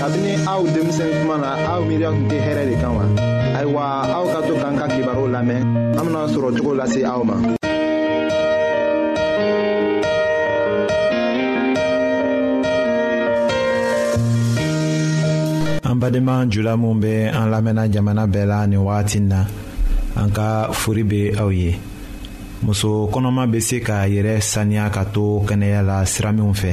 kabini aw denmisɛn kuma na aw miiriya tun tɛ hɛrɛ de kan wa ayiwa aw ka to k'an ka kibaruw lamɛn an bena sɔrɔ cogo lase aw ma an badenma jula minw be an lamɛnna jamana bɛɛ la nin wagatin na an ka fori be aw ye muso kɔnɔma be se k'a yɛrɛ saniya ka to kɛnɛya la sira minw fɛ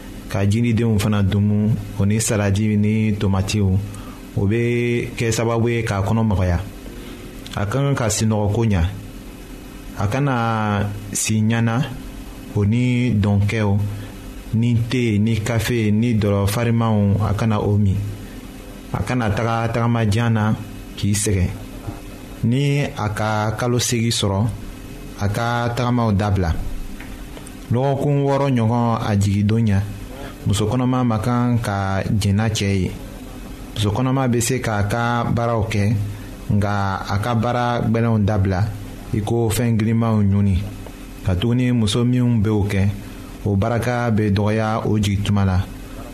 ka jiridenw fana dumu o ni salaji ni tomatiw o bɛ kɛ sababu ye k'a kɔnɔ magaya a ka kan ka sinɔgɔko ɲa a kana si ɲana o ni dɔnkɛw ni te ni kafe ni dɔlɔ farimanw a kana o min a kana taga tagamajan na k'i sɛgɛn ni a ka kalo segi sɔrɔ a ka tagamaw dabila lɔgɔkun wɔɔrɔ ɲɔgɔn a jigindon ɲɛ muso kɔnɔma ma kan ka jɛnna cɛ ye muso kɔnɔma bɛ se k'a ka baaraw kɛ nka a ka baara gbɛlɛnw dabila i ko fɛn girimanw ɲuni katuguni muso minnu bɛ o kɛ o baraka bɛ dɔgɔya o jigin tuma na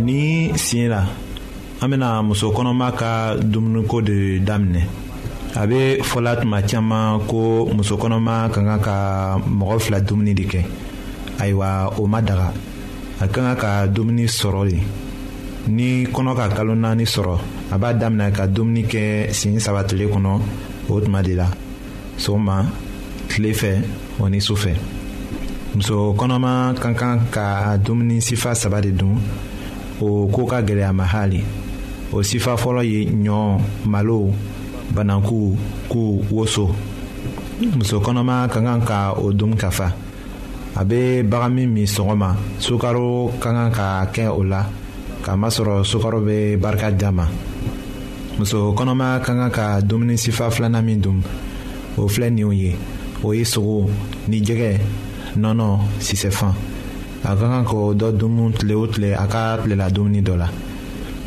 ni sen la an bɛna muso kɔnɔma ka dumuniko de daminɛ a bɛ fɔla tuma caman ko muso kɔnɔma ka kan ka mɔgɔ fila dumuni de kɛ ayiwa o ma daga a ka kan ka dumuni sɔrɔ de ni kɔnɔ ka kalo naani sɔrɔ a b'a daminɛ ka dumuni kɛ sen saba tile kɔnɔ o tuma de la sɔgɔma tile fɛ o ni su fɛ muso kɔnɔma ka kan ka dumuni sifa saba de dun o ko ka gɛlɛya ma hali o sifa fɔlɔ ye ɲɔ malo bananku ku woso muso kɔnɔma ka kan ka o dun ka fa a bɛ bagan min min sɔgɔma sukaro ka kan ka kɛ o la k'a masɔrɔ sukaro bɛ barika d'a ma muso kɔnɔma ka kan ka dumuni sifa filanan min dun o filɛ ninw ye o ye sogo ni jɛgɛ nɔnɔ sisɛfan a ka kan k'o dɔ dumuni tile o tile a ka tilela dumuni dɔ la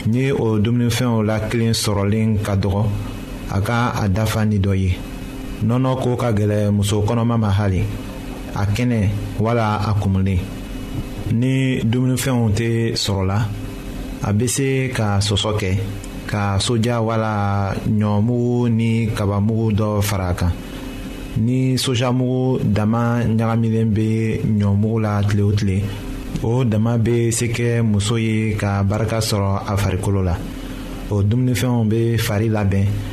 ni o dumunifɛnw la kelen sɔrɔlen ka dɔgɔ a ka a dafa ni dɔ ye nɔnɔ ko ka gɛlɛ muso kɔnɔma ma hali a kɛnɛ wala a kumulen ni dumunifɛnw tɛ sɔrɔla a bɛ se ka sɔsɔ kɛ ka soja wala ɲɔmugu ni kabamugu dɔ fara a kan ni sojamugu dama ɲagamilen bɛ ɲɔmugu la tile o tile o dama bɛ se kɛ muso ye ka barika sɔrɔ a farikolo la o dumunifɛnw bɛ fari labɛn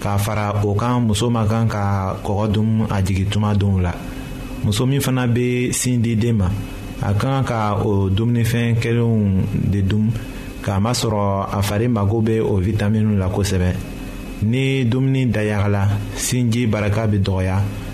k'a fara o kan muso ma kan ka kɔgɔ dun a jigin tuma dɔw la muso min fana bɛ sin di den ma a ka kan ka o dumunifɛn kɛlenw de dun k'a masɔrɔ a fari mago bɛ o witaminiw la kosɛbɛ ni dumuni dayagala sinji barika bɛ dɔgɔya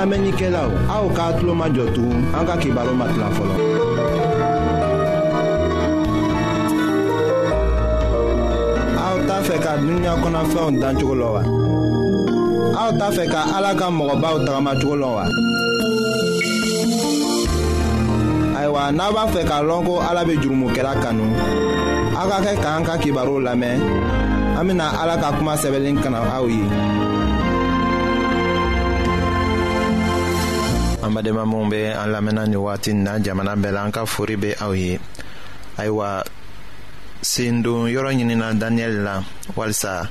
lamɛnnikɛlaw aw k'a tulo majɔ tugun an ka kibaru ma tila fɔlɔ. aw t'a fɛ ka dunuya kɔnɔfɛnw dan cogo la wa. aw t'a fɛ ka ala ka mɔgɔbaw tagamacogo la wa. ayiwa n'a b'a fɛ k'a lɔn ko ala bɛ jurumokɛla kanu aw ka kɛ k'an ka kibaru lamɛn an bena ala ka kuma sɛbɛlen kana aw ye an badenma minw be an lamɛnna ni wagati na jamana bɛɛ la an ka fori be aw ye ayiwa sendon yɔrɔ ɲinina daniyɛli la walisa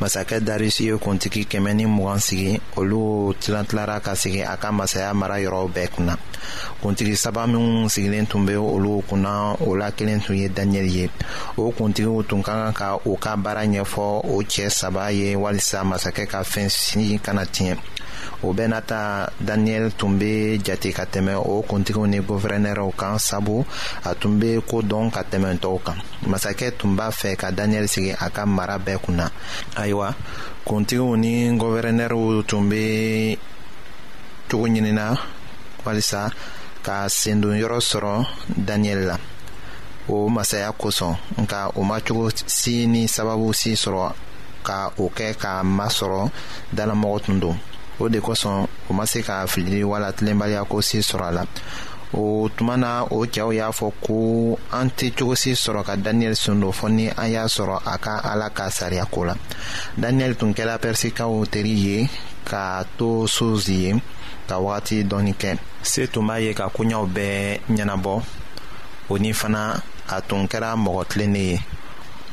masakɛ darisi ye kuntigi kɛmɛ ni mugan sigi olu tilantilara ka sigi a ka masaya mara yɔrɔw bɛɛ kunna kuntigi saba minw sigilen tun bɛ olu kunna o la kelen tun ye daniyɛli ye o kuntigiw tun ka kan ka u ka baara ɲɛfɔ o cɛ saba ye walisa masakɛ ka fɛn sini kana tiɲɛ o bɛɛ n'a ta daniyɛli tun bɛ jate ka tɛmɛ o kuntigiw ni gɔfɛrɛnɛrɛw kan sabu a tun bɛ ko dɔn ka tɛmɛ tɔw kan masakɛ tun b'a fɛ ka daniyɛli sigi a ka mara bɛɛ kun na ayiwa kuntigiw ni gɔvɛrɛnɛriw tun bɛ cogo ɲinina walisa ka sendon yɔrɔ sɔrɔ daniyɛli la o masaya kosɔn nka o ma cogo si ni sababu si sɔrɔ ka o kɛ ka masɔrɔ dalamɔgɔ tun don o de kosɔn o ma se ka filili wala tilenbaliya ko si sɔrɔ a la o tuma na o cɛw y'a fɔ ko an tɛ cogosi sɔrɔ ka daniyɛli sun don fɔ ni an y'a sɔrɔ a ka ala ka sariya ko la daniyɛli tun kɛra pɛrisikaw teri ye k'a to suzi ye ka wagati dɔɔni kɛ se tun b'a ye ka koɲaw bɛɛ ɲɛnabɔ o ni fana a tun kɛra mɔgɔ tilennen ye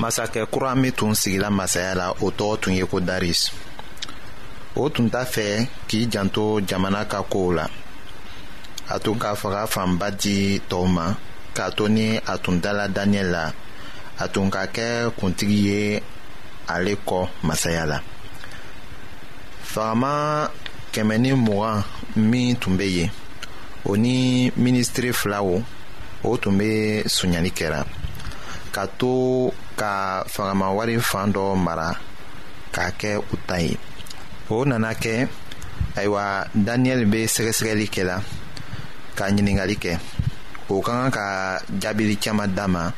masakɛ kura min tun sigila masaya la o tɔgɔ tun ye ko daris o tun t'a fɛ k'i janto jamana ka kow la a tun k'a faga fanba di tɔw ma k'a to ni a tun dala daniɛl la a tun ka kɛ kuntigi ye ale kɔ masaya la fagama kɛmɛ ni mugan min tun bɛ yen o ni minisitiri filaw o tun bɛ sonyali kɛra ka to ka fangamawari fan dɔ mara k'a kɛ u ta ye o nana kɛ ayiwa daniyɛli bɛ sɛgɛsɛgɛli kɛ la ka ɲininkali kɛ o ka kan ka jaabili caman d'a ma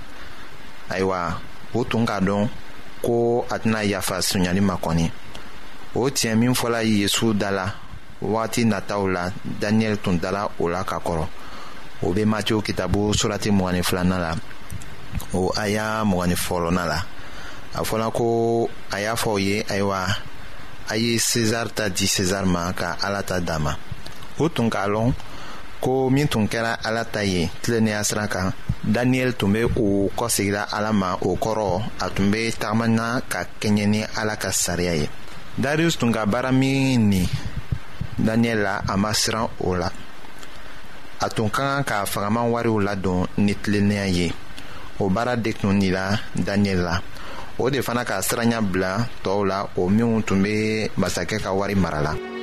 ayiwa o tun k'a dɔn ko a tɛna yafa sonyali ma kɔni o tiɲɛ min fɔla yesu da la wagati nataw la daniyɛli tun dara o la ka kɔrɔ o bɛ matiw kitabu surati mugani filanan la o aya mugani fɔlɔnan la a fɔla ko a y'a fɔ o ye ayiwa a ye sezar ta di sezar ma ka ala ta d'a ma o tun k'a lɔn ko min tun kɛra ala ta ye tilennenya sira kan daniyɛli tun bɛ o kɔsegira ala ma o kɔrɔ a tun bɛ tagamana ka kɛɲɛ ni ala ka sariya ye darius tun ka baara min nin daniel la a ma siran o la a tun ka kan ka fagaman wariw ladon ni tilennenya ye o baara de tun nila daniel la o de fana ka siranya bila tɔɔw la o minnu tun bɛ masakɛ ka wari mara la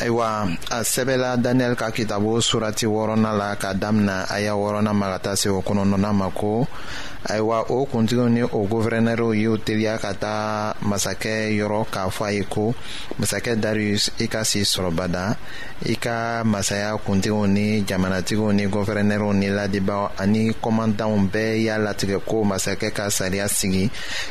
ayiwa a sɛbɛla daniyɛli ka kitabo surati wɔɔrɔnan la ka damina a y'a wɔɔrɔnan ma ka taa se o kɔnɔnɔnan ma ko ayiwa o kuntigiw ni o gofɛrɛnɛriw y'u teliya ka taa masakɛ yɔrɔ k'a fɔ a ye ko masakɛ darius i ka si sɔrɔbada i ka masaya kuntigiw ni jamanatigiw ni gofɛrɛnɛriw ni ladibaaw ani kɔmandanw bɛɛ y'a latigɛ ko masakɛ ka sariya sigi